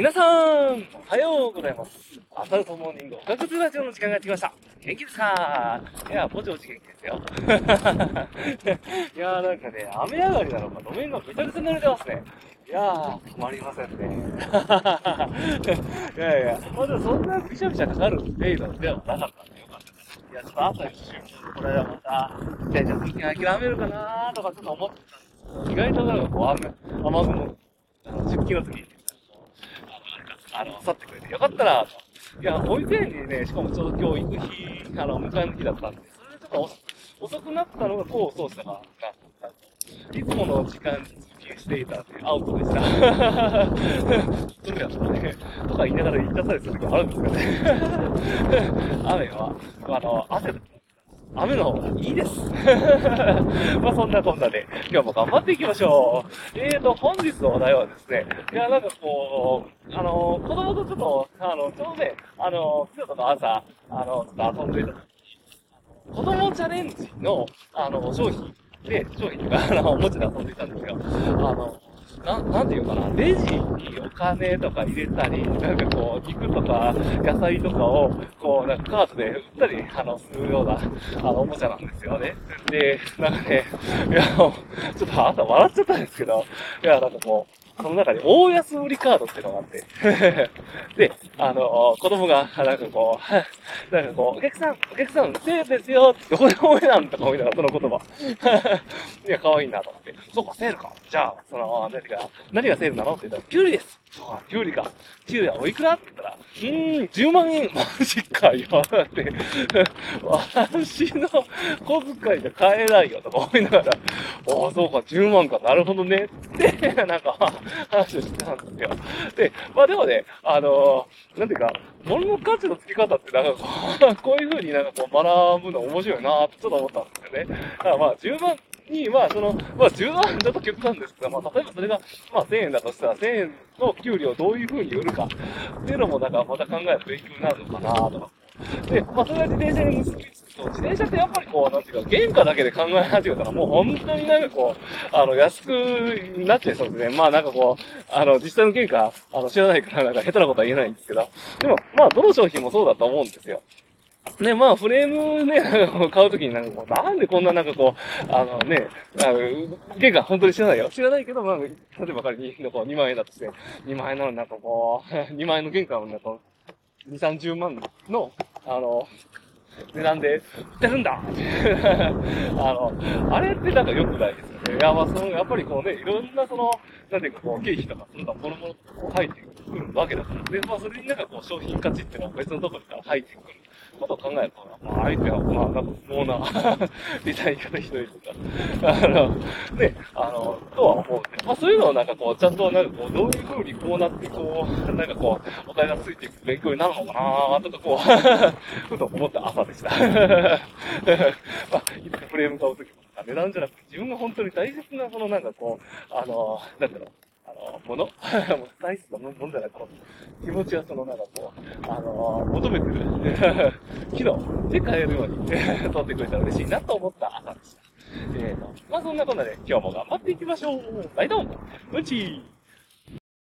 皆さん、おはようございます。アサルトモーニング、おかくずラジオの時間がやってきました。元気ですか？いや、ぼちぼち元気ですよ。いやーなんかね、雨上がりなのか、路面がぐちゃぐちゃ濡れてますね。いやー、たまりませんね。いやいや、まだそんなびしゃびしゃかかる程度ではなかったんでよかったです。いや、ちょっと朝一瞬、これはまた、じゃあじゃあ諦めるかなーとかちょっと思ってたんですけど、意外となんかこう雨、雨雲、あの、出勤の時に、あの、去ってくれてよかったなと。いや、保育園にね、しかもちょうど今日行く日、あの、迎えの日だったんで、それでちょっと遅くなったのがこう、そうしたかな。いつもの時間に通勤していたんで、アウトでした。それやったね。とか言いながら言っちゃったりする時もあるんですけどね。雨は、あの、汗で雨の方がいいです。まあそんなこんなで、今日も頑張っていきましょう。えーと、本日のお題はですね、いや、なんかこう、あの、子供とちょっと、あの、ちょうどね、あの、今日とか朝、あの、ちょっと遊んでいた時に、子供チャレンジの、あの、商品で、商品とか、あの、おもちゃで遊んでいたんですよ。あの、な、なんていうかな、レジにお金とか入れたり、なんかこう、肉とか野菜とかを、こう、なんかカートで売ったり、あの、するような、あの、おもちゃなんですよね。で、なんかね、いや、ちょっとあんた笑っちゃったんですけど、いや、なんかこう、その中に大安売りカードっていうのがあって、で、あの、子供が、なんかこう、なんかこう、お客さん、お客さん、セールですよって、どこでもえなんとか思いながら、その言葉。いや、可愛いなと思って。そうか、セールか。じゃあ、その、何が、何がセールなの？って言ったら、キュウリです。そうか、キュウリか。キュウリはおいくらって言ったら、うん、10万円。マジかよ。って、私の小遣いじゃ買えないよとか思いながら、ああ、そうか、10万か、なるほどね。って、なんか、話をしてたんですよ。で、まあでもね、あのなんていうか、物の価値の付け方ってなんかこう、こういう風になんかこう学ぶの面白いなってちょっと思ったんですよね。だからまあ10万に、まあその、まあ10万ちょっと極端ですけど、まあ例えばそれが、まあ1000円だとしたら1000円の給料をどういう風に売るかっていうのもなんかまた考える勉強になるのかなとか。で、まあそれは自転車に結びつくと、自転車ってやっぱりこう、なんていうか、原価だけで考え始めたらもう本当になんかこう、あの、安くなっちゃいそうですね。まあなんかこう、あの、実際の原価、あの、知らないからなんか下手なことは言えないんですけど、でも、まあどの商品もそうだと思うんですよ。ね、まあ、フレームね、買うときになんかこう、なんでこんななんかこう、あのね、あの、原価本当に知らないよ。知らないけど、まあ、例えば仮に、こう、2万円だとして、2万円なのになんかこう、2万円の原価をなんか、2、30万の、あの、値段で売ってるんだ あの、あれってなんか良くないですいや、まあ、その、やっぱりこうね、いろんなその、なんていうかこう、経費とか、そんなものものとかこう入ってくるわけだから。で、まあ、それになんかこう、商品価値っていうのは別のところから入ってくる。ことを考えると、まあ、相手は、まあ、なんか不毛な、みたいな言い方ひどいとか、あの、ね、あの、とは思うんで、まあ、そういうのをなんかこう、ちゃんとなんかこう、どういう風にこうなって、こう、なんかこう、お金がついていく勉強になるのかなとか、こう、ふと思った朝でした。まあ、いつかフレーム買うときも、値段じゃなくて、自分が本当に大切な、そのなんかこう、あの、なんだろう、あの、もの大切なものじゃなこう、気持ちはそのなんかこう、あの、求めてる 機能で変えるように 取ってくれたら嬉しいなと思った朝でした。えーと、まあそんなこんなで今日も頑張っていきましょう。バイドンうんちー